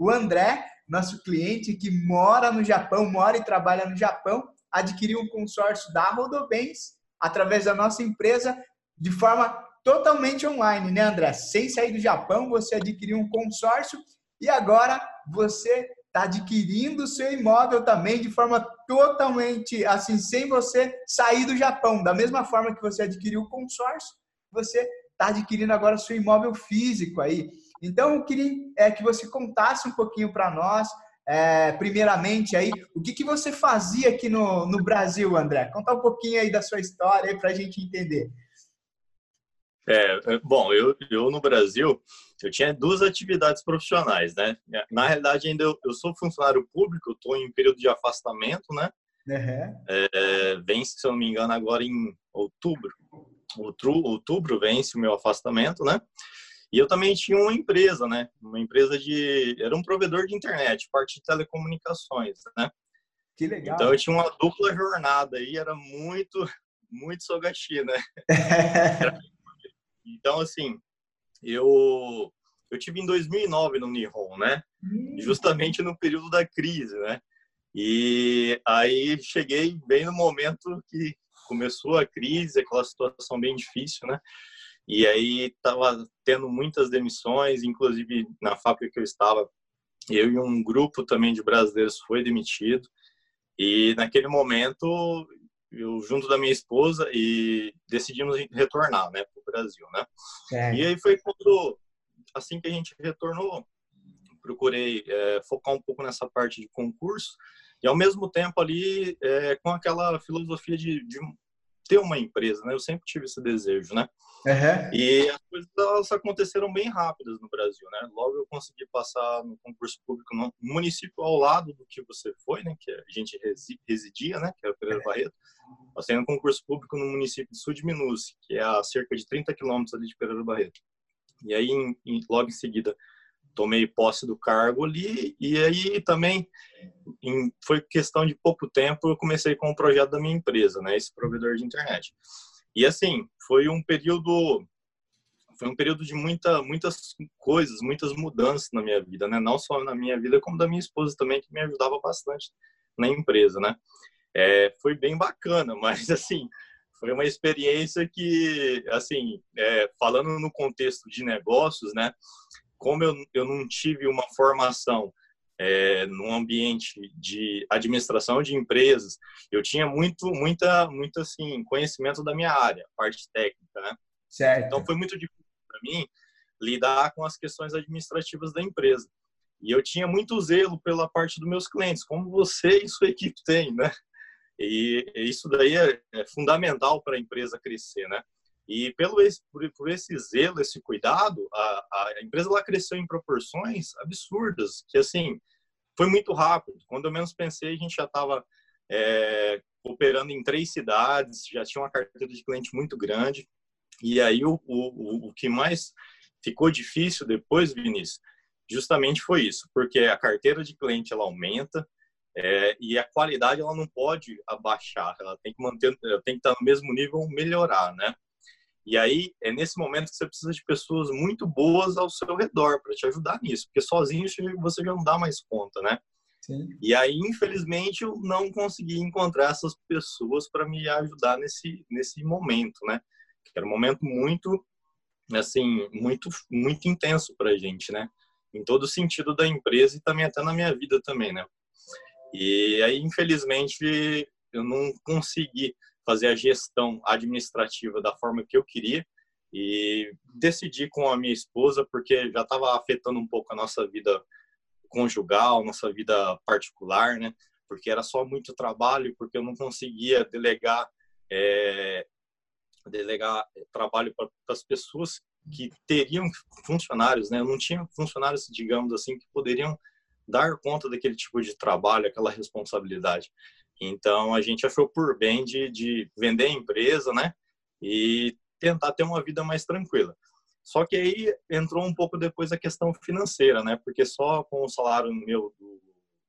o André, nosso cliente que mora no Japão, mora e trabalha no Japão, adquiriu um consórcio da Rodobens através da nossa empresa de forma totalmente online, né, André? Sem sair do Japão, você adquiriu um consórcio e agora você está adquirindo o seu imóvel também de forma totalmente assim, sem você sair do Japão. Da mesma forma que você adquiriu o consórcio, você está adquirindo agora o seu imóvel físico aí. Então, eu queria é, que você contasse um pouquinho para nós, é, primeiramente aí, o que, que você fazia aqui no, no Brasil, André? Conta um pouquinho aí da sua história para a gente entender. É, é, bom, eu, eu no Brasil, eu tinha duas atividades profissionais, né? Na realidade, ainda eu, eu sou funcionário público, estou em período de afastamento, né? Uhum. É, vence, se eu não me engano, agora em outubro. Outubro, outubro vence o meu afastamento, né? E eu também tinha uma empresa, né? Uma empresa de... Era um provedor de internet, parte de telecomunicações, né? Que legal. Então eu tinha uma dupla jornada aí, era muito, muito sogashi, né? Então, assim, eu eu tive em 2009 no Nihon, né? Hum. Justamente no período da crise, né? E aí cheguei bem no momento que começou a crise, aquela situação bem difícil, né? E aí tava tendo muitas demissões, inclusive na fábrica que eu estava, eu e um grupo também de brasileiros foi demitido. E naquele momento eu junto da minha esposa e decidimos retornar, né, para o Brasil, né. É. E aí foi quando, assim que a gente retornou, procurei é, focar um pouco nessa parte de concurso e ao mesmo tempo ali é, com aquela filosofia de, de, ter uma empresa, né. Eu sempre tive esse desejo, né. Uhum. E as coisas elas aconteceram bem rápidas no Brasil, né? Logo eu consegui passar no concurso público no município ao lado do que você foi, né? Que a gente residia, né? Que era Pereira Barreto. Passei no concurso público no município de Sul de Minus, que é a cerca de 30 quilômetros ali de Pereira Barreto. E aí, em, em, logo em seguida, tomei posse do cargo ali. E aí também em, foi questão de pouco tempo eu comecei com o projeto da minha empresa, né? Esse provedor de internet. E assim, foi um período foi um período de muita, muitas coisas, muitas mudanças na minha vida, né? Não só na minha vida, como da minha esposa também, que me ajudava bastante na empresa, né? É, foi bem bacana, mas assim, foi uma experiência que, assim, é, falando no contexto de negócios, né? Como eu, eu não tive uma formação é, num ambiente de administração de empresas, eu tinha muito, muita, muito assim conhecimento da minha área, parte técnica, né? Certo. Então foi muito difícil para mim lidar com as questões administrativas da empresa. E eu tinha muito zelo pela parte dos meus clientes, como você e sua equipe têm, né? E isso daí é, é fundamental para a empresa crescer, né? E pelo esse, por, por, esse zelo, esse cuidado, a, a empresa lá cresceu em proporções absurdas, que assim, foi muito rápido. Quando eu menos pensei, a gente já estava é, operando em três cidades, já tinha uma carteira de cliente muito grande. E aí o, o, o que mais ficou difícil depois, Vinícius, justamente foi isso, porque a carteira de cliente ela aumenta é, e a qualidade ela não pode abaixar, ela tem que manter, tem que estar no mesmo nível, melhorar, né? E aí é nesse momento que você precisa de pessoas muito boas ao seu redor para te ajudar nisso, porque sozinho você já não dá mais conta, né? Sim. E aí, infelizmente, eu não consegui encontrar essas pessoas para me ajudar nesse nesse momento, né? Que era um momento muito assim, muito muito intenso para a gente, né? Em todo sentido da empresa e também até na minha vida também, né? E aí, infelizmente, eu não consegui fazer a gestão administrativa da forma que eu queria e decidi com a minha esposa porque já estava afetando um pouco a nossa vida conjugal, nossa vida particular, né? Porque era só muito trabalho, porque eu não conseguia delegar é, delegar trabalho para as pessoas que teriam funcionários, né? Eu não tinha funcionários, digamos assim, que poderiam dar conta daquele tipo de trabalho, aquela responsabilidade. Então a gente achou por bem de, de vender a empresa, né? E tentar ter uma vida mais tranquila. Só que aí entrou um pouco depois a questão financeira, né? Porque só com o salário meu do,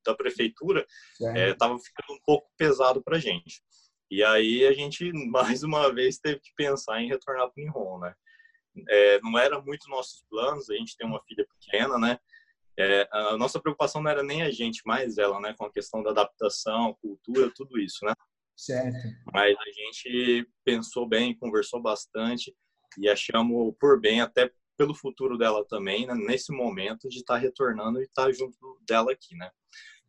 da prefeitura estava é, ficando um pouco pesado para gente. E aí a gente mais uma vez teve que pensar em retornar para o Nihon, né? É, não era muito nossos planos. A gente tem uma filha pequena, né? É, a nossa preocupação não era nem a gente, mais ela, né? Com a questão da adaptação, cultura, tudo isso, né? Certo. Mas a gente pensou bem, conversou bastante e achamos por bem, até pelo futuro dela também, né? nesse momento de estar tá retornando e estar tá junto dela aqui, né?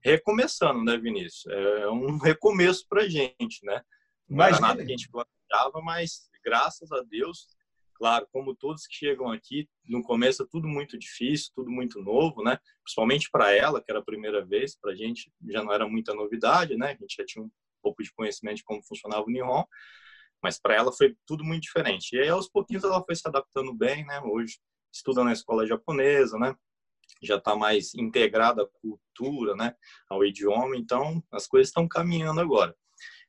Recomeçando, né, Vinícius? É um recomeço para a gente, né? Não era nada que a gente planejava, mas graças a Deus, claro, como todos que chegam aqui, no começo é tudo muito difícil, tudo muito novo, né? Principalmente para ela, que era a primeira vez, para a gente já não era muita novidade, né? A gente já tinha um pouco de conhecimento de como funcionava o Nihon, mas para ela foi tudo muito diferente. E aí, aos pouquinhos, ela foi se adaptando bem, né? Hoje estuda na escola japonesa, né? Já está mais integrada à cultura, né? Ao idioma, então as coisas estão caminhando agora.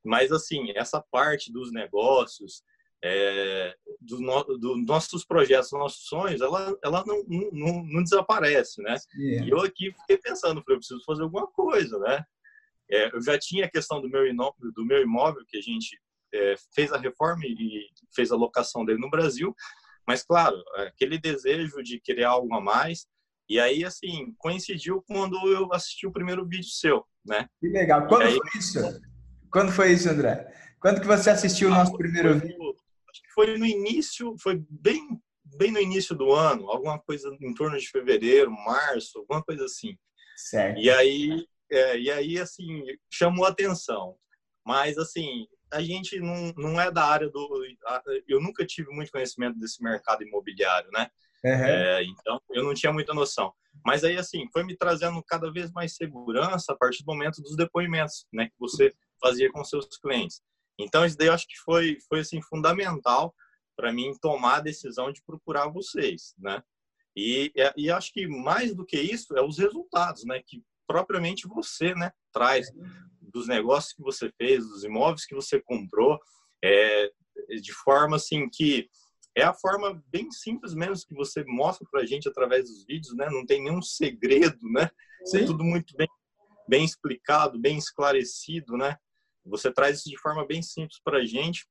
Mas, assim, essa parte dos negócios, é, dos no, do nossos projetos, nossos sonhos, ela, ela não, não, não desaparece, né? Yeah. E eu aqui fiquei pensando, falei, eu preciso fazer alguma coisa, né? É, eu já tinha a questão do meu, imóvel, do meu imóvel, que a gente é, fez a reforma e fez a locação dele no Brasil, mas, claro, aquele desejo de querer algo a mais. E aí, assim, coincidiu quando eu assisti o primeiro vídeo seu, né? Que legal. Quando aí, foi isso? Quando foi isso, André? Quando que você assistiu o nosso primeiro vídeo? Acho que foi no início, foi bem, bem no início do ano, alguma coisa em torno de fevereiro, março, alguma coisa assim. Certo. E aí é, e aí, assim, chamou atenção. Mas, assim, a gente não, não é da área do. Eu nunca tive muito conhecimento desse mercado imobiliário, né? Uhum. É, então, eu não tinha muita noção. Mas aí, assim, foi me trazendo cada vez mais segurança a partir do momento dos depoimentos, né? Que você fazia com seus clientes. Então, isso daí eu acho que foi, foi assim, fundamental para mim tomar a decisão de procurar vocês, né? E, e acho que mais do que isso é os resultados, né? Que propriamente você, né, traz dos negócios que você fez, dos imóveis que você comprou, é, de forma assim que é a forma bem simples mesmo que você mostra para a gente através dos vídeos, né? Não tem nenhum segredo, né? Sim. É tudo muito bem, bem explicado, bem esclarecido, né? Você traz isso de forma bem simples para a gente.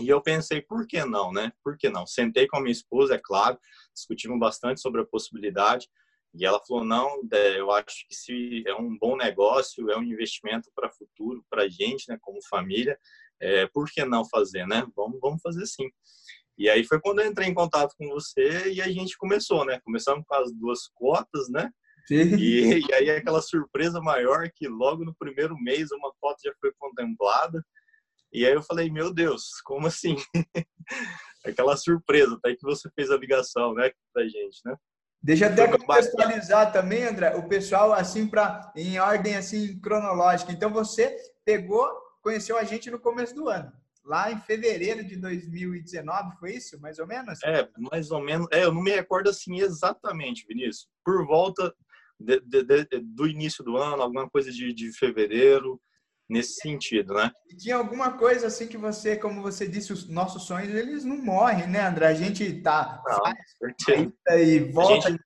E eu pensei, por que não, né? Por que não? Sentei com a minha esposa, é claro, discutimos bastante sobre a possibilidade. E ela falou: não, eu acho que se é um bom negócio, é um investimento para o futuro, para a gente, né, como família, é, por que não fazer, né? Vamos, vamos fazer sim. E aí foi quando eu entrei em contato com você e a gente começou, né? Começamos com as duas cotas, né? E, e, aí aquela surpresa maior que logo no primeiro mês uma cota já foi contemplada. E aí eu falei, meu Deus, como assim? aquela surpresa, até que você fez a ligação, né, pra gente, né? Deixa eu até contextualizar também, André, o pessoal assim para em ordem assim cronológica. Então você pegou, conheceu a gente no começo do ano, lá em fevereiro de 2019, foi isso, mais ou menos? É, mais ou menos. É, eu não me recordo assim exatamente, Vinícius. Por volta de, de, do início do ano, alguma coisa de, de fevereiro nesse sentido, né? E tinha alguma coisa assim que você, como você disse, os nossos sonhos eles não morrem, né, André? A gente tá não, e volta gente,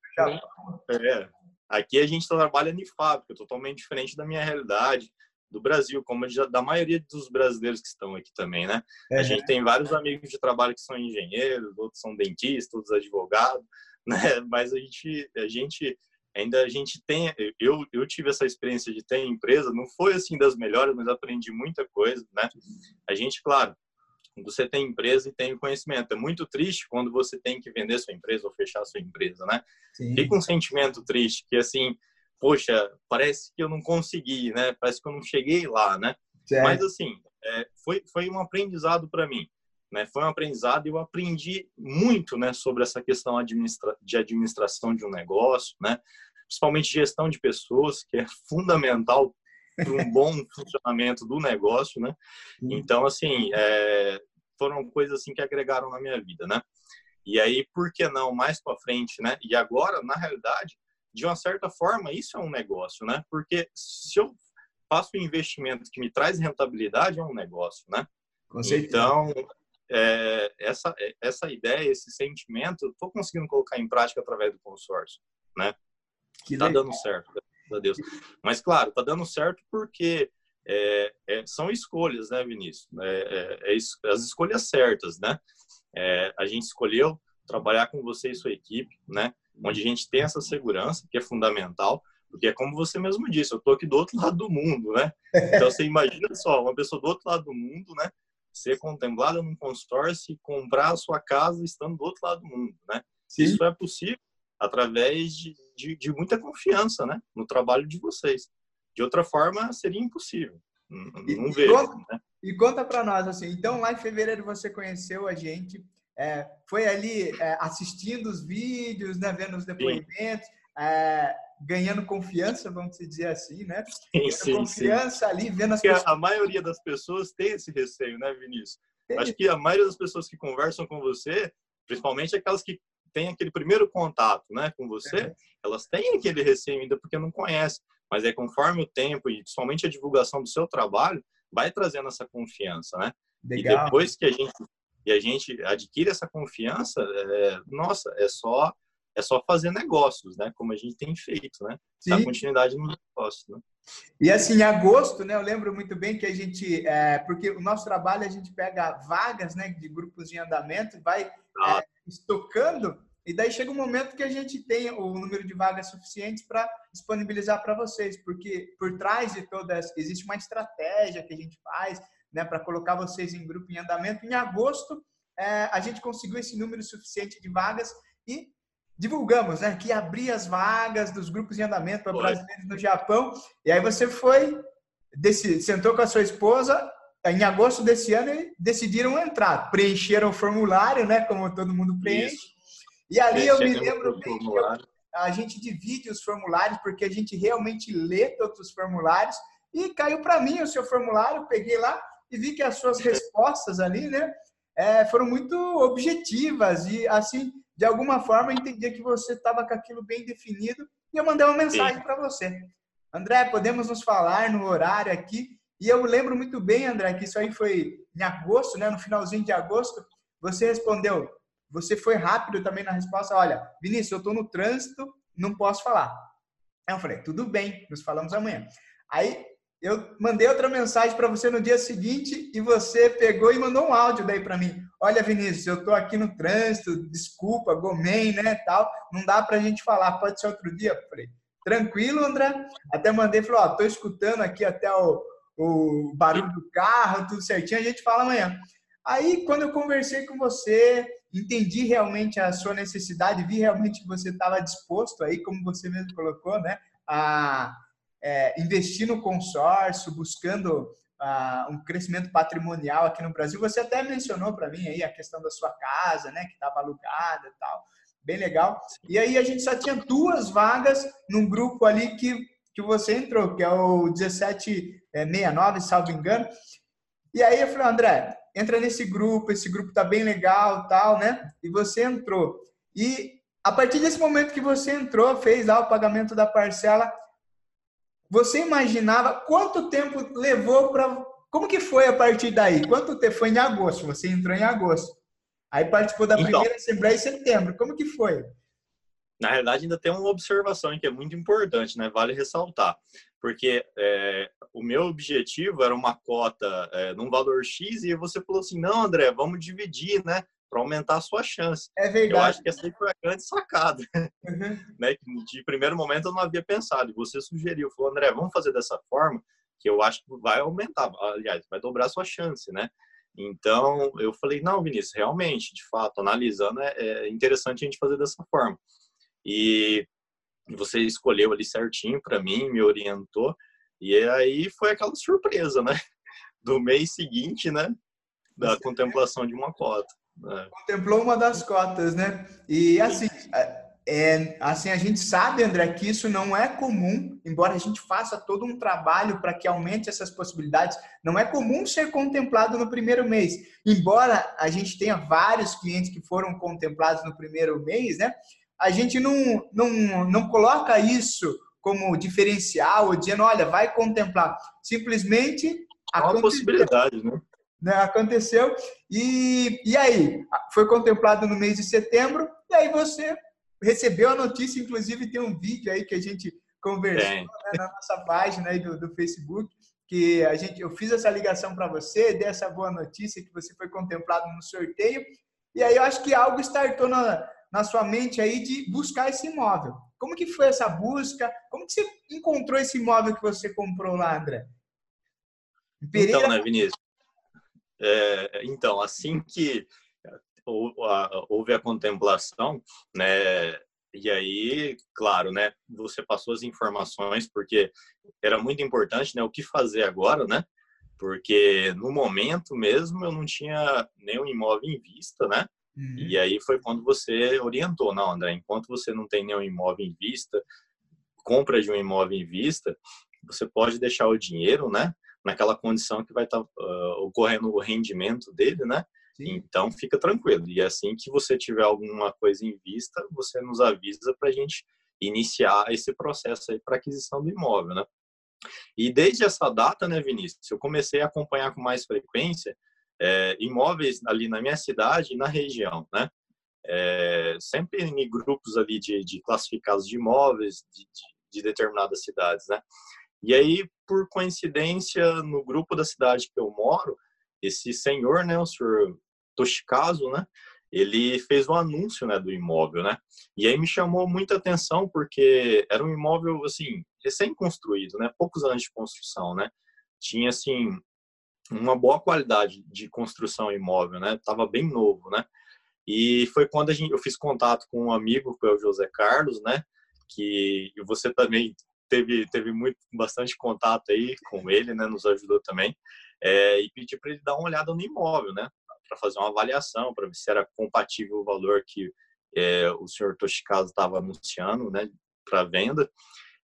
é, aqui a gente trabalha em fábrica, totalmente diferente da minha realidade do Brasil, como já, da maioria dos brasileiros que estão aqui também, né? É. A gente tem vários amigos de trabalho que são engenheiros, outros são dentistas, outros advogados, né? Mas a gente, a gente ainda a gente tem eu, eu tive essa experiência de ter empresa não foi assim das melhores mas aprendi muita coisa né? A gente claro você tem empresa e tem o conhecimento é muito triste quando você tem que vender sua empresa ou fechar sua empresa né? Sim. fica um sentimento triste que assim poxa parece que eu não consegui né? Parece que eu não cheguei lá né? Certo. mas assim é, foi foi um aprendizado para mim né? Foi um aprendizado e eu aprendi muito, né, sobre essa questão administra de administração de um negócio, né? principalmente gestão de pessoas, que é fundamental para um bom funcionamento do negócio, né? Então, assim, é, foram coisas assim que agregaram na minha vida, né? E aí, por que não mais para frente, né? E agora, na realidade, de uma certa forma, isso é um negócio, né? Porque se eu faço um investimento que me traz rentabilidade, é um negócio, né? Então, é, essa essa ideia, esse sentimento, estou conseguindo colocar em prática através do consórcio, né? Que tá dando certo, graças a Deus. Mas, claro, tá dando certo porque é, é, são escolhas, né, Vinícius? É, é, é as escolhas certas, né? É, a gente escolheu trabalhar com você e sua equipe, né? onde a gente tem essa segurança, que é fundamental, porque é como você mesmo disse, eu tô aqui do outro lado do mundo, né? Então você imagina só, uma pessoa do outro lado do mundo, né? Ser contemplada num consórcio e comprar a sua casa estando do outro lado do mundo, né? Sim. Isso é possível através de, de, de, muita confiança, né? No trabalho de vocês. De outra forma, seria impossível. Não, vejo. E conta, né? e conta para nós, assim, então lá em fevereiro você conheceu a gente, é, foi ali é, assistindo os vídeos, né, vendo os depoimentos, é, ganhando confiança, vamos dizer assim, né? Sim, sim, confiança sim. ali, vendo as Porque pessoas... a maioria das pessoas tem esse receio, né, Vinícius? Acho que a maioria das pessoas que conversam com você, principalmente aquelas que têm aquele primeiro contato, né, com você, é. elas têm aquele receio ainda porque não conhecem. Mas é conforme o tempo e principalmente a divulgação do seu trabalho, vai trazendo essa confiança, né? Legal. E depois que a gente e a gente adquire essa confiança, é, nossa, é só é só fazer negócios, né? Como a gente tem feito, né? Dar continuidade no negócio, né? E assim, em agosto, né? Eu lembro muito bem que a gente, é, porque o nosso trabalho a gente pega vagas, né? De grupos em andamento, vai ah. é, estocando e daí chega um momento que a gente tem o número de vagas suficientes para disponibilizar para vocês, porque por trás de todas existe uma estratégia que a gente faz, né, para colocar vocês em grupo em andamento. Em agosto, é, a gente conseguiu esse número suficiente de vagas e divulgamos, né, que abria as vagas dos grupos em andamento para brasileiros no Japão. E aí você foi, sentou com a sua esposa em agosto desse ano e decidiram entrar, preencheram o formulário, né, como todo mundo preenche. Isso e ali eu me lembro bem que eu, a gente divide os formulários, porque a gente realmente lê todos os formulários. E caiu para mim o seu formulário, peguei lá e vi que as suas respostas ali, né, é, foram muito objetivas. E, assim, de alguma forma, eu entendia que você estava com aquilo bem definido. E eu mandei uma mensagem para você. André, podemos nos falar no horário aqui? E eu lembro muito bem, André, que isso aí foi em agosto, né, no finalzinho de agosto. Você respondeu, você foi rápido também na resposta. Olha, Vinícius, eu estou no trânsito, não posso falar. Aí eu falei, tudo bem, nos falamos amanhã. Aí eu mandei outra mensagem para você no dia seguinte e você pegou e mandou um áudio daí para mim. Olha, Vinícius, eu estou aqui no trânsito, desculpa, gomei, né, tal. Não dá para a gente falar, pode ser outro dia. Falei, tranquilo, André. Até mandei, falou, ó, tô escutando aqui até o, o barulho do carro, tudo certinho, a gente fala amanhã. Aí, quando eu conversei com você, entendi realmente a sua necessidade, vi realmente que você estava disposto aí, como você mesmo colocou, né, a é, investir no consórcio, buscando uh, um crescimento patrimonial aqui no Brasil. Você até mencionou para mim aí a questão da sua casa, né, que estava alugada e tal, bem legal. E aí a gente só tinha duas vagas num grupo ali que que você entrou, que é o 1769, salvo engano. E aí eu falei, André, entra nesse grupo, esse grupo tá bem legal, tal, né? E você entrou. E a partir desse momento que você entrou, fez lá o pagamento da parcela, você imaginava quanto tempo levou para como que foi a partir daí? Quanto tempo foi em agosto? Você entrou em agosto. Aí participou da então, primeira assembleia em setembro. Como que foi? Na realidade, ainda tem uma observação que é muito importante, né? Vale ressaltar porque é, o meu objetivo era uma cota é, num valor X e você falou assim, não, André, vamos dividir, né? Para aumentar a sua chance. É verdade. Eu acho que essa foi a grande sacada. Uhum. né? De primeiro momento eu não havia pensado. E você sugeriu, falou, André, vamos fazer dessa forma, que eu acho que vai aumentar. Aliás, vai dobrar a sua chance, né? Então, eu falei, não, Vinícius, realmente, de fato, analisando, é, é interessante a gente fazer dessa forma. E você escolheu ali certinho para mim, me orientou. E aí foi aquela surpresa, né? Do mês seguinte, né? Da contemplação de uma cota. Contemplou uma das cotas, né? E assim, é, é, assim, a gente sabe, André, que isso não é comum, embora a gente faça todo um trabalho para que aumente essas possibilidades, não é comum ser contemplado no primeiro mês. Embora a gente tenha vários clientes que foram contemplados no primeiro mês, né? a gente não, não, não coloca isso como diferencial, dizendo, olha, vai contemplar. Simplesmente. É uma possibilidade, né? Né? Aconteceu. E, e aí? Foi contemplado no mês de setembro, e aí você recebeu a notícia, inclusive tem um vídeo aí que a gente conversou né, na nossa página aí do, do Facebook, que a gente, eu fiz essa ligação para você, dei essa boa notícia que você foi contemplado no sorteio, e aí eu acho que algo startou na, na sua mente aí de buscar esse imóvel. Como que foi essa busca? Como que você encontrou esse imóvel que você comprou lá, André? Pereira... Então, né, Vinícius? É, então, assim que houve a contemplação, né, e aí, claro, né, você passou as informações porque era muito importante, né, o que fazer agora, né? Porque no momento mesmo eu não tinha nenhum imóvel em vista, né? Uhum. E aí foi quando você orientou, não, André, enquanto você não tem nenhum imóvel em vista, compra de um imóvel em vista, você pode deixar o dinheiro, né, naquela condição que vai estar tá, uh, ocorrendo o rendimento dele, né? Sim. Então fica tranquilo. E assim que você tiver alguma coisa em vista, você nos avisa para a gente iniciar esse processo aí para aquisição do imóvel, né? E desde essa data, né, Vinícius, eu comecei a acompanhar com mais frequência é, imóveis ali na minha cidade e na região, né? É, sempre em grupos ali de, de classificados de imóveis de, de, de, determinadas cidades, né? E aí, por coincidência, no grupo da cidade que eu moro, esse senhor, né, o senhor Toshikazu, né, ele fez um anúncio, né, do imóvel, né? E aí me chamou muita atenção porque era um imóvel assim, recém-construído, né, poucos anos de construção, né? Tinha assim uma boa qualidade de construção imóvel, né? Tava bem novo, né? E foi quando a gente, eu fiz contato com um amigo, que é o José Carlos, né? Que você também teve teve muito bastante contato aí com ele, né? Nos ajudou também. É, e pedi para ele dar uma olhada no imóvel, né? Para fazer uma avaliação, para ver se era compatível o valor que é, o senhor Toshikazu estava anunciando, né? Para venda.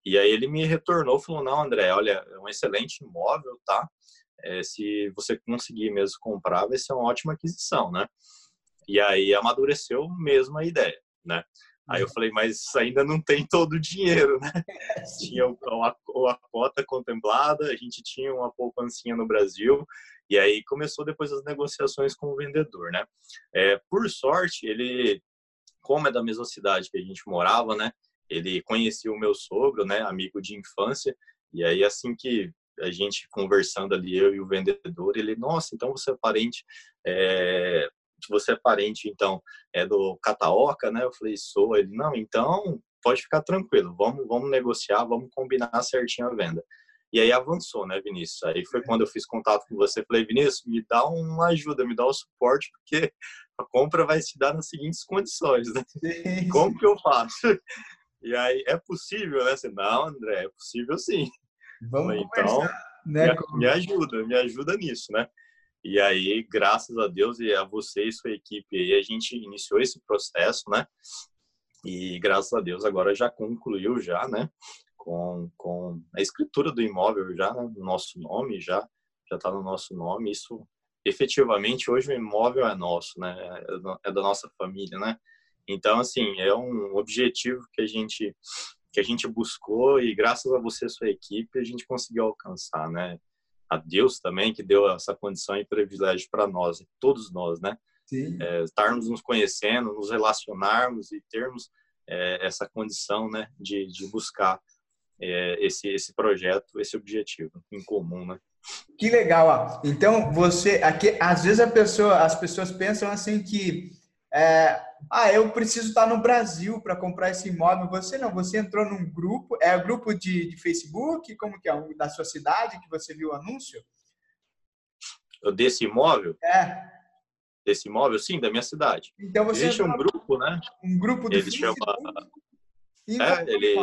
E aí ele me retornou, falou: não, André, olha, é um excelente imóvel, tá? é, se você conseguir mesmo comprar, vai ser uma ótima aquisição, né? E aí amadureceu mesmo a ideia, né? Aí eu falei, mas ainda não tem todo o dinheiro, né? Tinha a, a cota contemplada, a gente tinha uma poupancinha no Brasil, e aí começou depois as negociações com o vendedor, né? É, por sorte, ele, como é da mesma cidade que a gente morava, né? Ele conhecia o meu sogro, né? Amigo de infância, e aí assim que a gente conversando ali, eu e o vendedor, ele, nossa, então você é parente, é, você é parente, então, é do Cataoca, né? Eu falei, sou. Ele, não, então, pode ficar tranquilo, vamos, vamos negociar, vamos combinar certinho a venda. E aí avançou, né, Vinícius? Aí foi quando eu fiz contato com você, falei, Vinícius, me dá uma ajuda, me dá um suporte, porque a compra vai se dar nas seguintes condições, né? Sim. Como que eu faço? E aí, é possível, né? Você, não, André, é possível sim. Vamos então, né? me, me ajuda, me ajuda nisso, né? E aí, graças a Deus e a você e sua equipe aí, a gente iniciou esse processo, né? E graças a Deus agora já concluiu já, né? Com, com a escritura do imóvel já né? no nosso nome, já já está no nosso nome. Isso efetivamente hoje o imóvel é nosso, né? É, é da nossa família, né? Então assim é um objetivo que a gente que a gente buscou e graças a você e sua equipe a gente conseguiu alcançar, né? A Deus também que deu essa condição e privilégio para nós, todos nós, né? É, estarmos nos conhecendo, nos relacionarmos e termos é, essa condição, né, de, de buscar é, esse esse projeto, esse objetivo em comum, né? Que legal, ó. Então você aqui, às vezes a pessoa, as pessoas pensam assim que é, ah, eu preciso estar no Brasil para comprar esse imóvel. Você não, você entrou num grupo, é o grupo de, de Facebook, como que é, da sua cidade que você viu o anúncio? Desse imóvel? É. Desse imóvel, sim, da minha cidade. Então você Existe um grupo, né? Um grupo do ele Facebook? Chama... É, ele...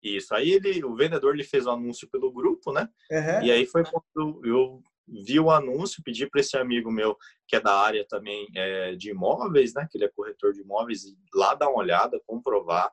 Isso, aí ele, o vendedor ele fez o um anúncio pelo grupo, né? Uhum. E aí foi quando eu vi o anúncio, pedi para esse amigo meu, que é da área também é, de imóveis, né, que ele é corretor de imóveis, lá dar uma olhada, comprovar,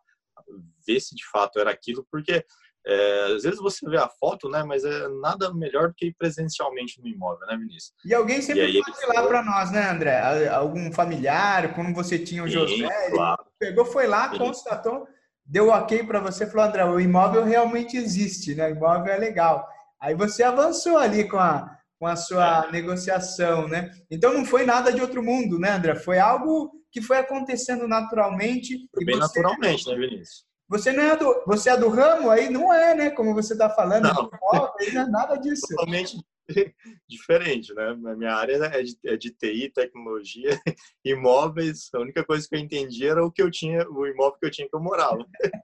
ver se de fato era aquilo, porque é, às vezes você vê a foto, né, mas é nada melhor do que ir presencialmente no imóvel, né, Vinícius? E alguém sempre e aí, ir lá para nós, né, André? Algum familiar, como você tinha o José, Sim, claro. pegou, foi lá, Sim. constatou, deu ok para você, falou, André, o imóvel realmente existe, né? O imóvel é legal. Aí você avançou ali com a, com a sua é. negociação, né? Então não foi nada de outro mundo, né, André? Foi algo que foi acontecendo naturalmente. Foi bem você, naturalmente, né, Vinícius? Você não é do, você é do ramo aí? Não é, né? Como você está falando, não. não é nada disso. Totalmente, diferente, né? A minha área é de, é de TI, tecnologia, imóveis. A única coisa que eu entendia era o que eu tinha, o imóvel que eu tinha que eu morava.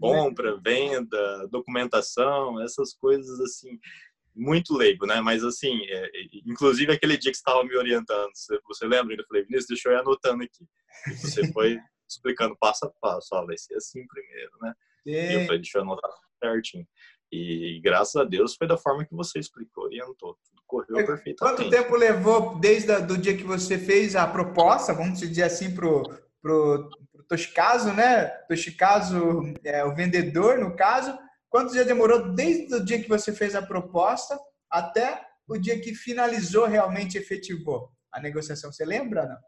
Compra, venda, documentação, essas coisas assim, muito leigo, né? Mas assim, é, inclusive aquele dia que você estava me orientando, você, você lembra? Eu falei, Vinícius, deixa eu ir anotando aqui. E você foi explicando passo a passo, ó, vai ser assim primeiro, né? E eu falei, deixa eu anotar certinho. E graças a Deus foi da forma que você explicou, orientou. Tudo correu perfeitamente. Quanto tempo levou desde o dia que você fez a proposta, vamos dizer assim, pro, pro, pro né? Toshikazu é o vendedor, no caso. Quanto dia demorou desde o dia que você fez a proposta até o dia que finalizou, realmente efetivou a negociação? Você lembra, não?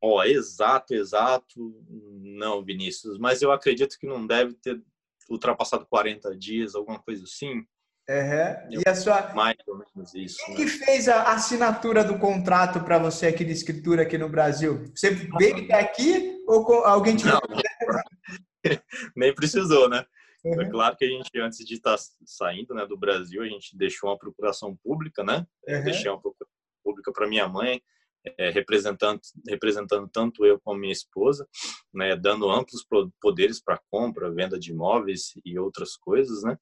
Ó, oh, exato, exato. Não, Vinícius, mas eu acredito que não deve ter ultrapassado 40 dias, alguma coisa assim. Uhum. E a sua. Mais ou menos isso. Quem né? que fez a assinatura do contrato para você aqui de escritura aqui no Brasil? Você veio até aqui ou alguém te. Não, nem precisou, né? Uhum. É claro que a gente, antes de estar tá saindo né, do Brasil, a gente deixou uma procuração pública, né? Uhum. Deixei uma procuração pública para minha mãe, é, representando, representando tanto eu como minha esposa, né, dando amplos poderes para compra, venda de imóveis e outras coisas, né?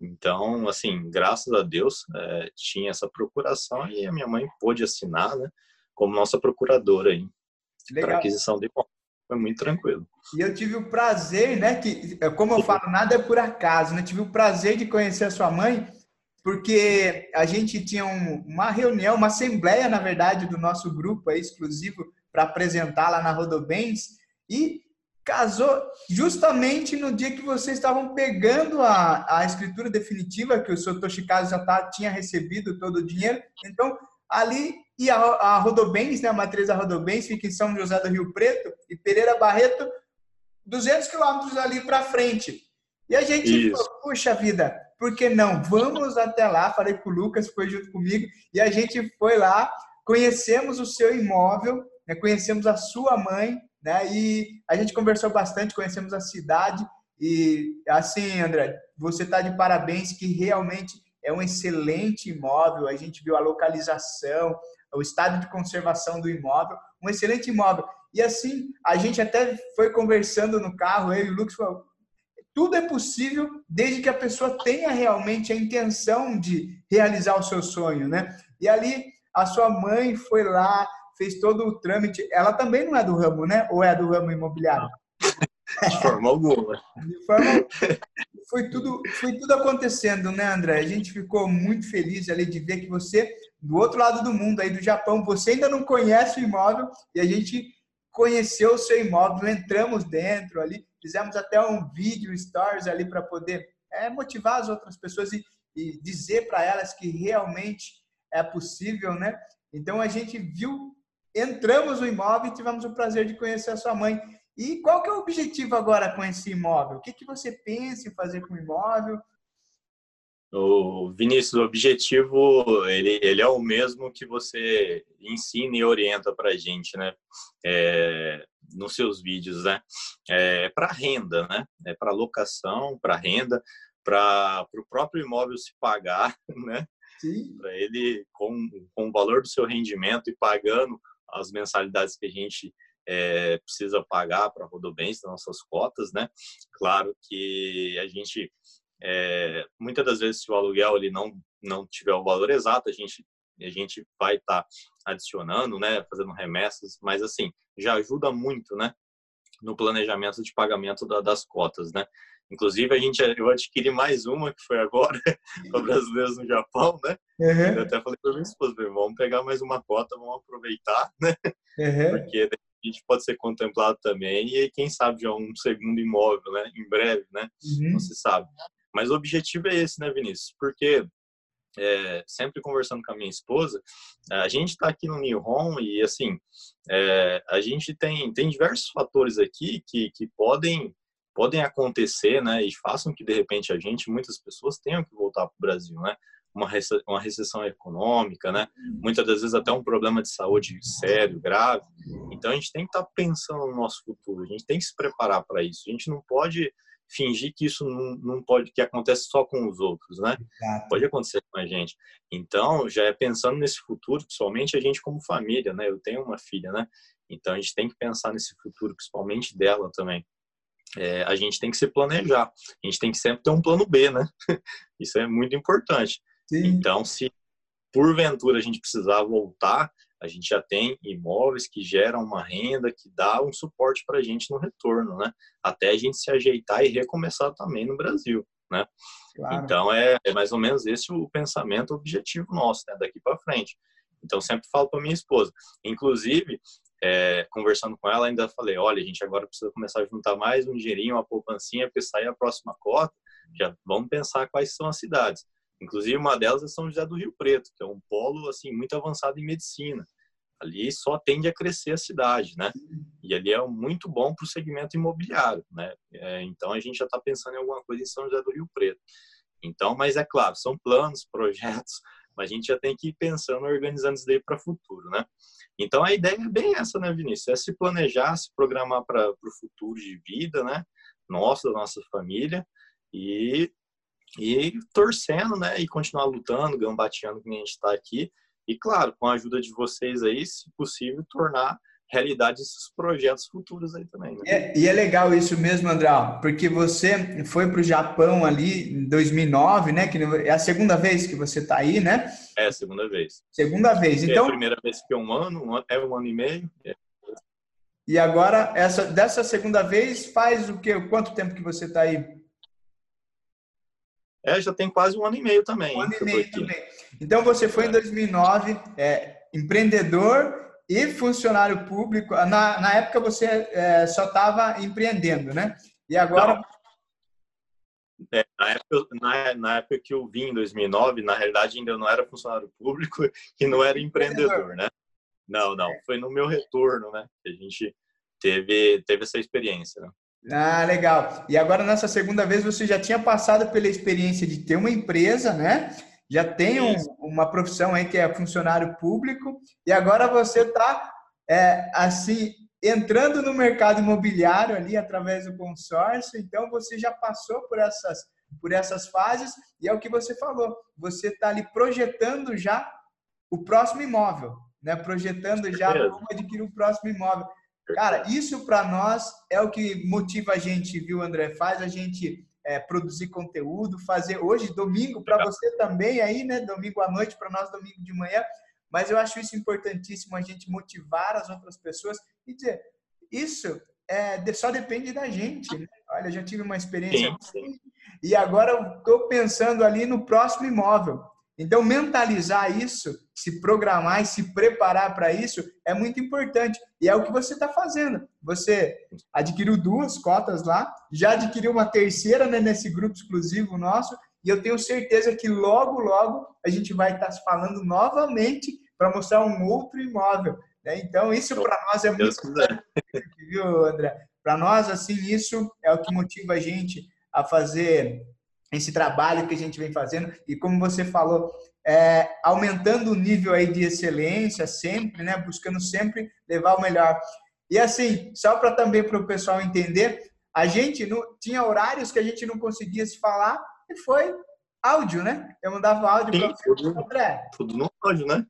Então, assim, graças a Deus, é, tinha essa procuração e a minha mãe pôde assinar, né, como nossa procuradora aí para aquisição de imóveis. Foi muito tranquilo. E eu tive o prazer, né, que, como eu falo, nada é por acaso, né? Tive o prazer de conhecer a sua mãe porque a gente tinha um, uma reunião, uma assembleia, na verdade, do nosso grupo aí, exclusivo para apresentar lá na Rodobens e casou justamente no dia que vocês estavam pegando a, a escritura definitiva, que o Sr. Toshikazu já tá, tinha recebido todo o dinheiro. Então, ali, e a, a Rodobens, né, a matriz da Rodobens, fica em São José do Rio Preto, e Pereira Barreto, 200 quilômetros ali para frente. E a gente, Isso. puxa vida, por que não? Vamos até lá. Falei com o Lucas, foi junto comigo, e a gente foi lá, conhecemos o seu imóvel, né, conhecemos a sua mãe, né, e a gente conversou bastante, conhecemos a cidade. E assim, André, você está de parabéns, que realmente é um excelente imóvel. A gente viu a localização, o estado de conservação do imóvel, um excelente imóvel. E assim, a gente até foi conversando no carro, eu e o Lucas falou, tudo é possível desde que a pessoa tenha realmente a intenção de realizar o seu sonho, né? E ali a sua mãe foi lá, fez todo o trâmite. Ela também não é do ramo, né? Ou é do ramo imobiliário? De forma alguma. De forma... Foi tudo, foi tudo acontecendo, né, André? A gente ficou muito feliz ali de ver que você, do outro lado do mundo, aí do Japão, você ainda não conhece o imóvel e a gente conheceu o seu imóvel, entramos dentro ali, Fizemos até um vídeo, stories ali para poder é, motivar as outras pessoas e, e dizer para elas que realmente é possível, né? Então a gente viu, entramos no imóvel e tivemos o prazer de conhecer a sua mãe. E qual que é o objetivo agora com esse imóvel? O que, que você pensa em fazer com o imóvel? O Vinícius, o objetivo ele, ele é o mesmo que você ensina e orienta para a gente, né? É, nos seus vídeos, né? É para renda, né? É para locação, para renda, para o próprio imóvel se pagar, né? Para ele, com, com o valor do seu rendimento e pagando as mensalidades que a gente é, precisa pagar para Rodobens, nossas cotas, né? Claro que a gente, é, muitas das vezes, se o aluguel ele não, não tiver o valor exato, a gente a gente vai estar tá adicionando, né, fazendo remessas, mas assim, já ajuda muito, né, no planejamento de pagamento da, das cotas, né. Inclusive, a gente, eu adquiri mais uma, que foi agora, para brasileiros no Japão, né? Uhum. Eu até falei para minha esposa, vamos pegar mais uma cota, vamos aproveitar, né? Uhum. Porque a gente pode ser contemplado também e quem sabe já um segundo imóvel, né? Em breve, né? Uhum. Não se sabe. Mas o objetivo é esse, né, Vinícius? Porque é, sempre conversando com a minha esposa, a gente está aqui no Nihon e assim é, a gente tem tem diversos fatores aqui que, que podem podem acontecer, né, e façam que de repente a gente muitas pessoas tenham que voltar para o Brasil, né, uma uma recessão econômica, né, muitas das vezes até um problema de saúde sério, grave. Então a gente tem que estar tá pensando no nosso futuro, a gente tem que se preparar para isso. A gente não pode fingir que isso não, não pode, que acontece só com os outros, né? Exato. Pode acontecer com a gente. Então, já é pensando nesse futuro, principalmente a gente como família, né? Eu tenho uma filha, né? Então, a gente tem que pensar nesse futuro, principalmente dela também. É, a gente tem que se planejar. A gente tem que sempre ter um plano B, né? Isso é muito importante. Sim. Então, se porventura a gente precisar voltar, a gente já tem imóveis que geram uma renda, que dá um suporte para a gente no retorno, né? Até a gente se ajeitar e recomeçar também no Brasil, né? Claro. Então é, é, mais ou menos esse o pensamento o objetivo nosso, né? Daqui para frente. Então sempre falo para minha esposa, inclusive é, conversando com ela ainda falei, olha, a gente agora precisa começar a juntar mais um dinheirinho, uma poupancinha para sair a próxima cota. Já vamos pensar quais são as cidades. Inclusive, uma delas é São José do Rio Preto, que é um polo assim muito avançado em medicina. Ali só tende a crescer a cidade, né? E ali é muito bom para o segmento imobiliário, né? É, então, a gente já está pensando em alguma coisa em São José do Rio Preto. Então, mas é claro, são planos, projetos, mas a gente já tem que ir pensando, organizando isso daí para o futuro, né? Então, a ideia é bem essa, né, Vinícius? É se planejar, se programar para o futuro de vida, né? Nossa, da nossa família e e torcendo, né? E continuar lutando, gambateando que a gente está aqui. E claro, com a ajuda de vocês aí, se possível, tornar realidade esses projetos futuros aí também. Né? É, e é legal isso mesmo, André, porque você foi para o Japão ali em 2009, né? Que é a segunda vez que você está aí, né? É a segunda vez. Segunda vez, então. É a primeira vez que é um ano, um ano é um ano e meio. É. E agora essa dessa segunda vez faz o quê? Quanto tempo que você está aí? É, já tem quase um ano e meio também. Um ano e meio também. Então você foi em 2009, é, empreendedor e funcionário público. Na, na época você é, só estava empreendendo, né? E agora. É, na, época, na, na, época que eu vim em 2009, na realidade ainda eu não era funcionário público e não era empreendedor, né? Não, não. Foi no meu retorno, né? Que a gente teve, teve essa experiência, né? Ah, legal. E agora, nessa segunda vez, você já tinha passado pela experiência de ter uma empresa, né? Já tem um, uma profissão aí que é funcionário público, e agora você está, é, assim, entrando no mercado imobiliário ali através do consórcio, então você já passou por essas, por essas fases, e é o que você falou, você está ali projetando já o próximo imóvel, né? Projetando já como adquirir o próximo imóvel. Cara, isso para nós é o que motiva a gente, viu, André? Faz a gente é, produzir conteúdo, fazer hoje, domingo, para você também aí, né? Domingo à noite, para nós, domingo de manhã. Mas eu acho isso importantíssimo, a gente motivar as outras pessoas e dizer, isso é, só depende da gente. Né? Olha, já tive uma experiência sim, sim. e agora eu estou pensando ali no próximo imóvel. Então, mentalizar isso, se programar e se preparar para isso é muito importante. E é o que você está fazendo. Você adquiriu duas cotas lá, já adquiriu uma terceira né, nesse grupo exclusivo nosso, e eu tenho certeza que logo, logo a gente vai estar tá falando novamente para mostrar um outro imóvel. Né? Então, isso para nós é muito importante, viu, André? Para nós, assim, isso é o que motiva a gente a fazer esse trabalho que a gente vem fazendo e como você falou, é, aumentando o nível aí de excelência sempre, né? Buscando sempre levar o melhor. E assim, só para também para o pessoal entender, a gente não tinha horários que a gente não conseguia se falar e foi áudio, né? Eu mandava áudio para tudo, André. Tudo no áudio, né?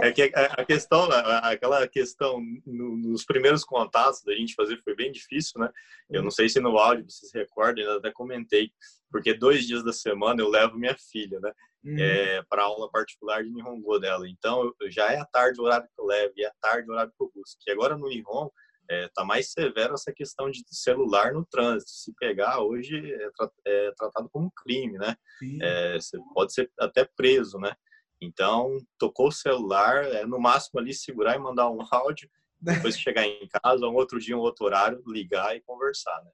É que a questão, aquela questão nos primeiros contatos da gente fazer foi bem difícil, né? Eu não sei se no áudio vocês se recordam, eu até comentei, porque dois dias da semana eu levo minha filha, né? Uhum. É, para aula particular de Nihongo dela. Então, já é a tarde o horário que eu levo e é a tarde o horário que eu busco. E agora no Nihon, é, tá mais severo essa questão de celular no trânsito. Se pegar hoje é, tra é tratado como crime, né? É, você pode ser até preso, né? Então tocou o celular, é no máximo ali segurar e mandar um áudio. Depois que chegar em casa, um outro dia, um outro horário, ligar e conversar, né?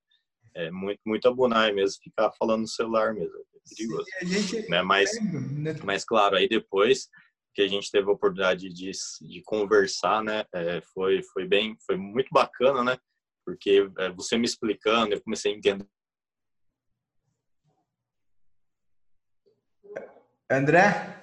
É muito muito abunai mesmo ficar falando no celular mesmo, é perigoso, Sim, gente... né? Mas né? mas claro, aí depois que a gente teve a oportunidade de, de conversar, né? É, foi, foi bem, foi muito bacana, né? Porque é, você me explicando, eu comecei a entender. André?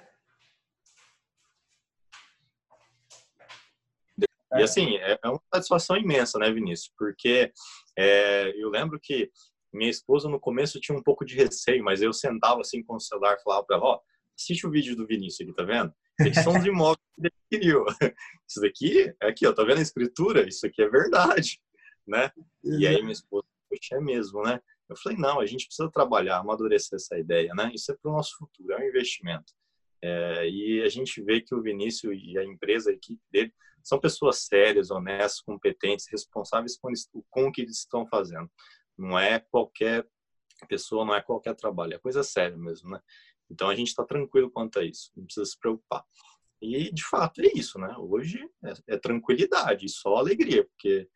E assim, é, é uma satisfação imensa, né, Vinícius? Porque é, eu lembro que Minha esposa no começo tinha um pouco de receio, mas eu sentava assim com o celular e falava para ela, ó, oh, assiste o vídeo do Vinícius aqui, tá vendo? Esses são os imóveis que ele adquiriu. Isso daqui, é aqui, ó, tá vendo a escritura? Isso aqui é verdade, né? E aí minha esposa, poxa, é mesmo, né? Eu falei, não, a gente precisa trabalhar, amadurecer essa ideia, né? Isso é para o nosso futuro, é um investimento. É, e a gente vê que o Vinícius e a empresa, a equipe dele, são pessoas sérias, honestas, competentes, responsáveis com, com o que eles estão fazendo. Não é qualquer pessoa, não é qualquer trabalho, é coisa séria mesmo, né? Então a gente está tranquilo quanto a isso, não precisa se preocupar. E de fato é isso, né? Hoje é, é tranquilidade, só alegria, porque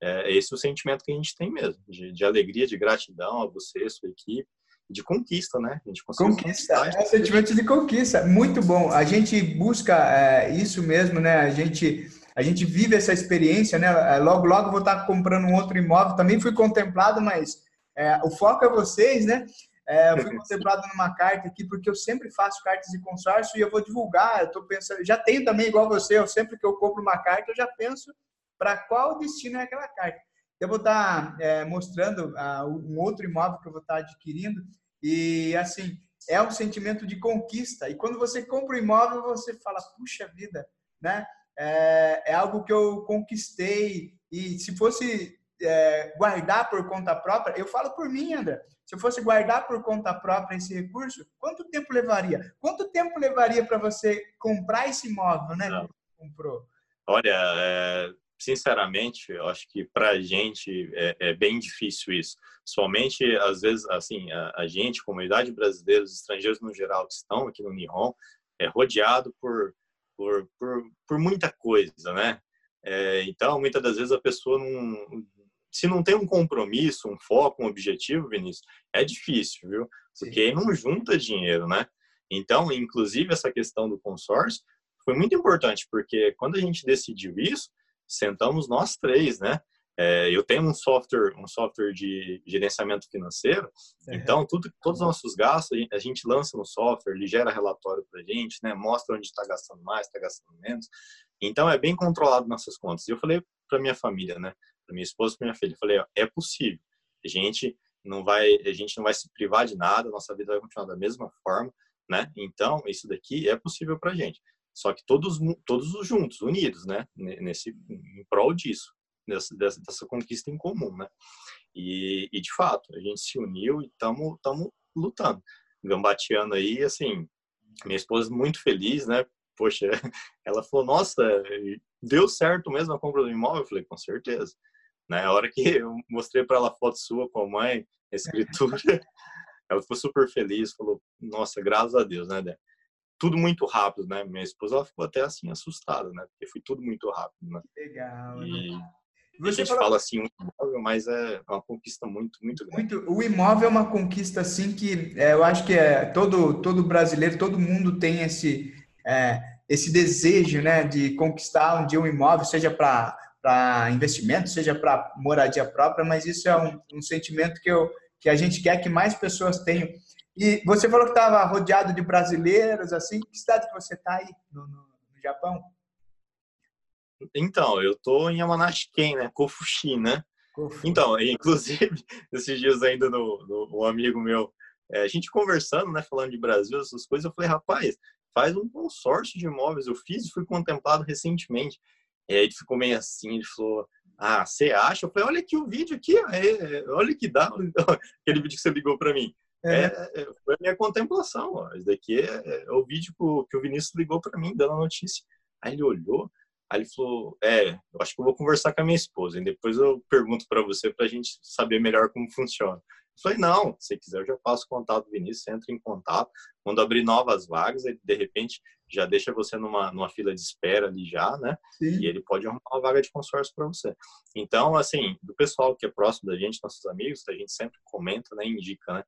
é esse o sentimento que a gente tem mesmo, de, de alegria, de gratidão a você, sua equipe, de conquista, né? A gente conquista, é sentimento de conquista, muito bom. A gente busca é, isso mesmo, né? A gente a gente vive essa experiência, né? É, logo logo vou estar comprando um outro imóvel. Também fui contemplado, mas é, o foco é vocês, né? É, eu fui contemplado numa carta aqui porque eu sempre faço cartas de consórcio e eu vou divulgar. Eu estou pensando, já tenho também igual você. Eu sempre que eu compro uma carta eu já penso para qual destino é aquela carta. Eu vou estar tá, é, mostrando uh, um outro imóvel que eu vou estar tá adquirindo e assim é um sentimento de conquista. E quando você compra um imóvel, você fala, puxa vida, né? É, é algo que eu conquistei e se fosse é, guardar por conta própria, eu falo por mim, André. Se eu fosse guardar por conta própria esse recurso, quanto tempo levaria? Quanto tempo levaria para você comprar esse imóvel, né? Comprou? Olha, é, sinceramente, eu acho que para a gente é, é, bem difícil isso. Somente, às vezes, assim, a, a, gente, comunidade brasileira, os estrangeiros no geral que estão aqui no Nihon, é rodeado por, por, por, por muita coisa, né? É, então, muitas das vezes a pessoa não, se não tem um compromisso, um foco, um objetivo, Vinícius, é difícil, viu? Porque aí não junta dinheiro, né? Então, inclusive, essa questão do consórcio foi muito importante, porque quando a gente decidiu isso, sentamos nós três, né? É, eu tenho um software, um software de gerenciamento financeiro, é. então tudo, todos os nossos gastos a gente lança no software, ele gera relatório para a gente, né? Mostra onde está gastando mais, está gastando menos. Então é bem controlado nossas contas. E eu falei para minha família, né? Para minha esposa, para minha filha, eu falei, ó, é possível. A gente não vai, a gente não vai se privar de nada, nossa vida vai continuar da mesma forma, né? Então isso daqui é possível para gente. Só que todos, todos juntos, unidos, né? Nesse, em prol disso, dessa, dessa, dessa conquista em comum, né? E, e, de fato, a gente se uniu e estamos lutando, gambateando aí, assim, minha esposa muito feliz, né? Poxa, ela falou, nossa, deu certo mesmo a compra do imóvel? Eu falei, com certeza. Né? A hora que eu mostrei para ela a foto sua com a mãe, a escritura, ela ficou super feliz, falou, nossa, graças a Deus, né, Dé? tudo muito rápido, né? Minha esposa ela ficou até assim assustada, né? Porque foi tudo muito rápido, né? Legal. E né? a gente falou... fala assim um imóvel, mas é uma conquista muito, muito grande. Muito. O imóvel é uma conquista assim que é, eu acho que é todo todo brasileiro, todo mundo tem esse é, esse desejo, né, de conquistar um dia um imóvel, seja para para investimento, seja para moradia própria, mas isso é um, um sentimento que eu que a gente quer que mais pessoas tenham e você falou que estava rodeado de brasileiros, assim. Que cidade que você está aí no, no, no, Japão? Então, eu estou em Yamanashi-ken, né? Kofushi, né? Kofushi. Então, inclusive, esses dias ainda no, no um amigo meu, é, a gente conversando, né? Falando de Brasil, essas coisas, eu falei, rapaz, faz um consórcio de imóveis. Eu fiz e fui contemplado recentemente. E aí ele ficou meio assim, ele falou, ah, você acha? Eu falei, olha aqui o vídeo aqui, é, olha que dá. Aquele vídeo que você ligou para mim. É, é, foi a minha contemplação. Ó. Isso daqui é, é, o vídeo que o, que o Vinícius ligou para mim, dando a notícia. Aí ele olhou, aí ele falou: É, eu acho que eu vou conversar com a minha esposa. E depois eu pergunto para você para a gente saber melhor como funciona. Eu falei: Não, se quiser, eu já passo o contato do Vinícius, entra em contato. Quando abrir novas vagas, ele de repente já deixa você numa, numa fila de espera ali já, né? Sim. E ele pode arrumar uma vaga de consórcio para você. Então, assim, do pessoal que é próximo da gente, nossos amigos, a gente sempre comenta, né? Indica, né?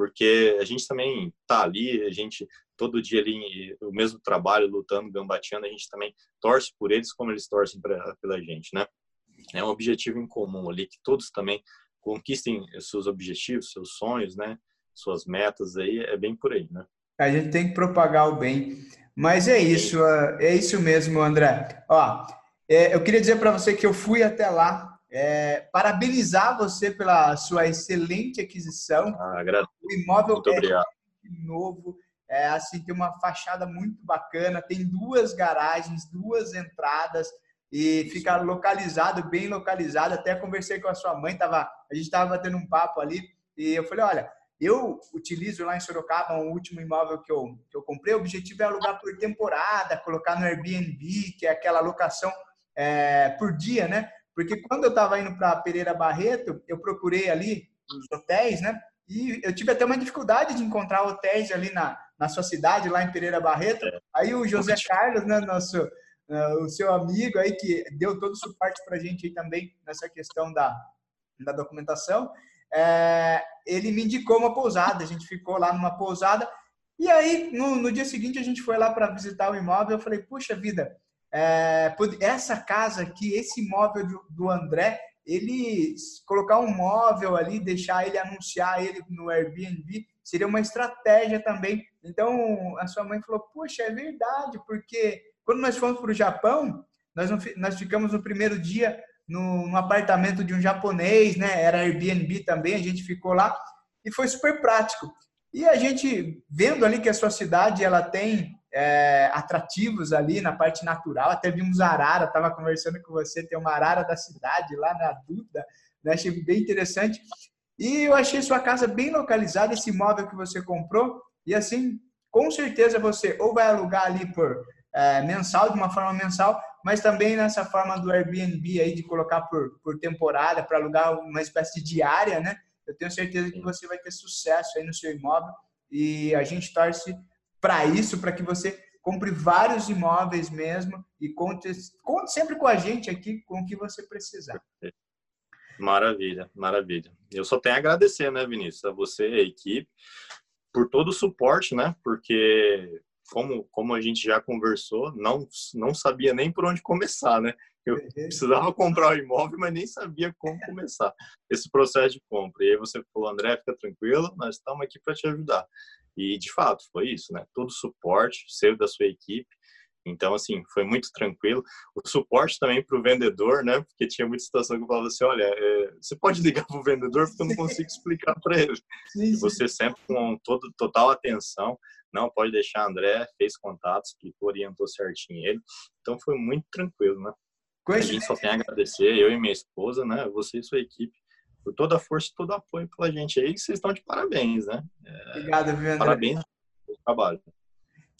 porque a gente também tá ali, a gente todo dia ali o mesmo trabalho, lutando, gambateando, a gente também torce por eles como eles torcem pra, pela gente, né? É um objetivo em comum ali que todos também conquistem seus objetivos, seus sonhos, né? Suas metas aí, é bem por aí, né? A gente tem que propagar o bem. Mas é isso, é isso mesmo, André. Ó, é, eu queria dizer para você que eu fui até lá é, parabenizar você pela sua excelente aquisição. Ah, o imóvel Muito é obrigado. novo, é, assim, tem uma fachada muito bacana, tem duas garagens, duas entradas e fica localizado, bem localizado. Até conversei com a sua mãe, tava, a gente estava batendo um papo ali e eu falei, olha, eu utilizo lá em Sorocaba um último imóvel que eu, que eu comprei. O objetivo é alugar por temporada, colocar no Airbnb, que é aquela locação é, por dia, né? Porque quando eu estava indo para Pereira Barreto, eu procurei ali os hotéis, né? E eu tive até uma dificuldade de encontrar hotéis ali na, na sua cidade, lá em Pereira Barreto. É. Aí o José Carlos, né, nosso, o seu amigo aí, que deu todo o suporte para a gente aí também nessa questão da, da documentação, é, ele me indicou uma pousada. A gente ficou lá numa pousada. E aí, no, no dia seguinte, a gente foi lá para visitar o imóvel. Eu falei, puxa vida, é, essa casa aqui, esse imóvel do, do André, ele colocar um móvel ali, deixar ele anunciar ele no Airbnb, seria uma estratégia também. Então, a sua mãe falou, puxa, é verdade, porque quando nós fomos para o Japão, nós, nós ficamos no primeiro dia no, no, apartamento de um japonês, né? Era Airbnb também, a gente ficou lá e foi super prático. E a gente vendo ali que a sua cidade ela tem é, atrativos ali na parte natural, até vimos arara, estava conversando com você, tem uma arara da cidade lá na Duda, né? achei bem interessante. E eu achei sua casa bem localizada, esse imóvel que você comprou, e assim, com certeza você ou vai alugar ali por é, mensal, de uma forma mensal, mas também nessa forma do Airbnb aí de colocar por, por temporada para alugar uma espécie de diária, né? Eu tenho certeza que você vai ter sucesso aí no seu imóvel e a gente torce para isso, para que você compre vários imóveis mesmo e conte, conte sempre com a gente aqui com o que você precisar. Maravilha, maravilha. Eu só tenho a agradecer, né, Vinícius, a você e a equipe por todo o suporte, né? Porque como, como a gente já conversou, não, não sabia nem por onde começar, né? Eu uhum. precisava comprar o imóvel, mas nem sabia como começar esse processo de compra. E aí você falou, André, fica tranquilo, nós estamos aqui para te ajudar. E de fato foi isso, né? Todo o suporte seu da sua equipe. Então, assim, foi muito tranquilo. O suporte também para o vendedor, né? Porque tinha muita situação que eu falava assim: olha, é, você pode ligar para o vendedor porque eu não consigo explicar para ele. Sim, sim. Você sempre com todo, total atenção. Não, pode deixar, André, fez contatos, explicou, orientou certinho ele. Então foi muito tranquilo, né? A gente só tem a agradecer, eu e minha esposa, né? Você e sua equipe, por toda a força e todo o apoio pela gente aí, que vocês estão de parabéns, né? É, Obrigado, viu, André? Parabéns pelo trabalho.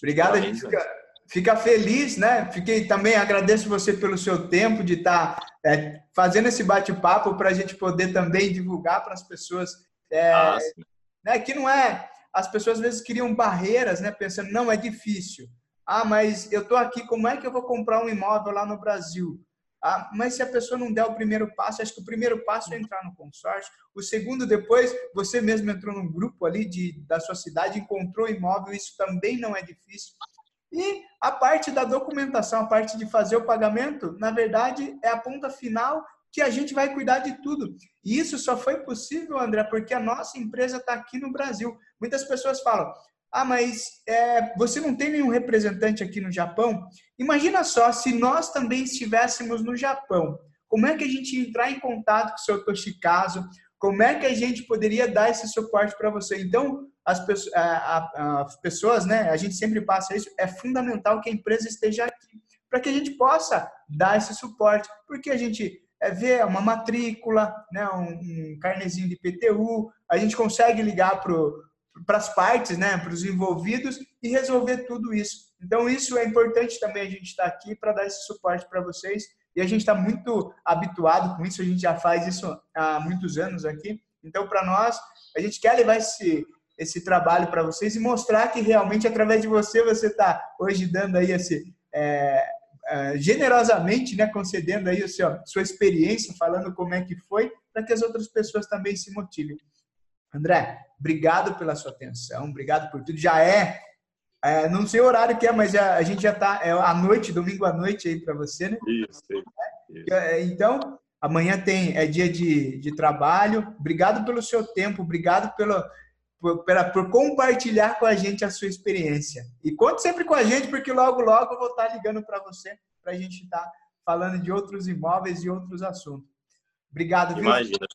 Obrigado, parabéns, a gente fica, fica, feliz, né? Fiquei também, agradeço você pelo seu tempo de estar tá, é, fazendo esse bate-papo para a gente poder também divulgar para as pessoas. É, ah, né, que não é as pessoas às vezes criam barreiras, né? Pensando, não, é difícil. Ah, mas eu estou aqui, como é que eu vou comprar um imóvel lá no Brasil? Ah, mas se a pessoa não der o primeiro passo, acho que o primeiro passo é entrar no consórcio. O segundo, depois, você mesmo entrou num grupo ali de, da sua cidade, encontrou imóvel, isso também não é difícil. E a parte da documentação, a parte de fazer o pagamento, na verdade, é a ponta final que a gente vai cuidar de tudo. E isso só foi possível, André, porque a nossa empresa está aqui no Brasil. Muitas pessoas falam: ah, mas é, você não tem nenhum representante aqui no Japão? Imagina só se nós também estivéssemos no Japão. Como é que a gente ia entrar em contato com o seu Toshikazu? Como é que a gente poderia dar esse suporte para você? Então, as pessoas, as pessoas, né? A gente sempre passa isso. É fundamental que a empresa esteja aqui para que a gente possa dar esse suporte, porque a gente é ver uma matrícula, né, um, um carnezinho de PTU, a gente consegue ligar para as partes, né, para os envolvidos e resolver tudo isso. Então, isso é importante também a gente estar tá aqui para dar esse suporte para vocês e a gente está muito habituado com isso, a gente já faz isso há muitos anos aqui. Então, para nós, a gente quer levar esse, esse trabalho para vocês e mostrar que realmente, através de você, você está hoje dando aí esse, é, uh, generosamente, né, concedendo aí o seu, sua experiência, falando como é que foi, para que as outras pessoas também se motivem. André, obrigado pela sua atenção, obrigado por tudo. Já é, é não sei o horário que é, mas já, a gente já está é à noite, domingo à noite aí para você, né? Isso, isso. É, então, amanhã tem é dia de, de trabalho. Obrigado pelo seu tempo, obrigado pelo, por, por, compartilhar com a gente a sua experiência. E conte sempre com a gente, porque logo, logo eu vou estar ligando para você, para a gente estar falando de outros imóveis e outros assuntos. Obrigado, viu? Imagina,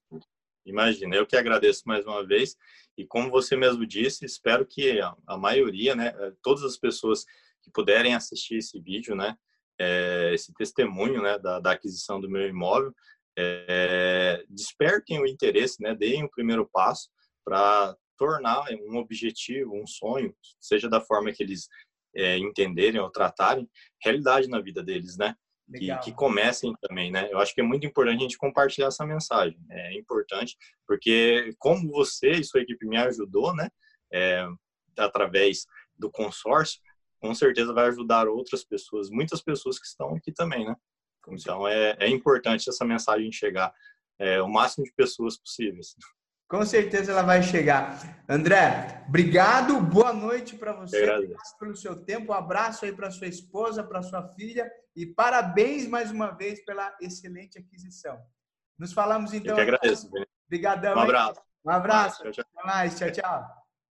imagina. Eu que agradeço mais uma vez. E como você mesmo disse, espero que a, maioria, né, todas as pessoas que puderem assistir esse vídeo, né, é, esse testemunho, né, da, da, aquisição do meu imóvel, é, despertem o interesse, né, deem o primeiro passo para tornar um objetivo, um sonho, seja da forma que eles é, entenderem ou tratarem, realidade na vida deles, né? Que, que, comecem também, né? Eu acho que é muito importante a gente compartilhar essa mensagem. É importante, porque como você e sua equipe me ajudou, né? É, através do consórcio, com certeza vai ajudar outras pessoas, muitas pessoas que estão aqui também, né? Então é, é importante essa mensagem chegar é, o máximo de pessoas possíveis. Com certeza ela vai chegar. André, obrigado, boa noite para você. Obrigado pelo seu tempo. Um abraço aí para sua esposa, para sua filha e parabéns mais uma vez pela excelente aquisição. Nos falamos então. Eu que agradeço. Obrigadão. Um abraço. Um abraço. Tchau, tchau. Até mais. Tchau, tchau.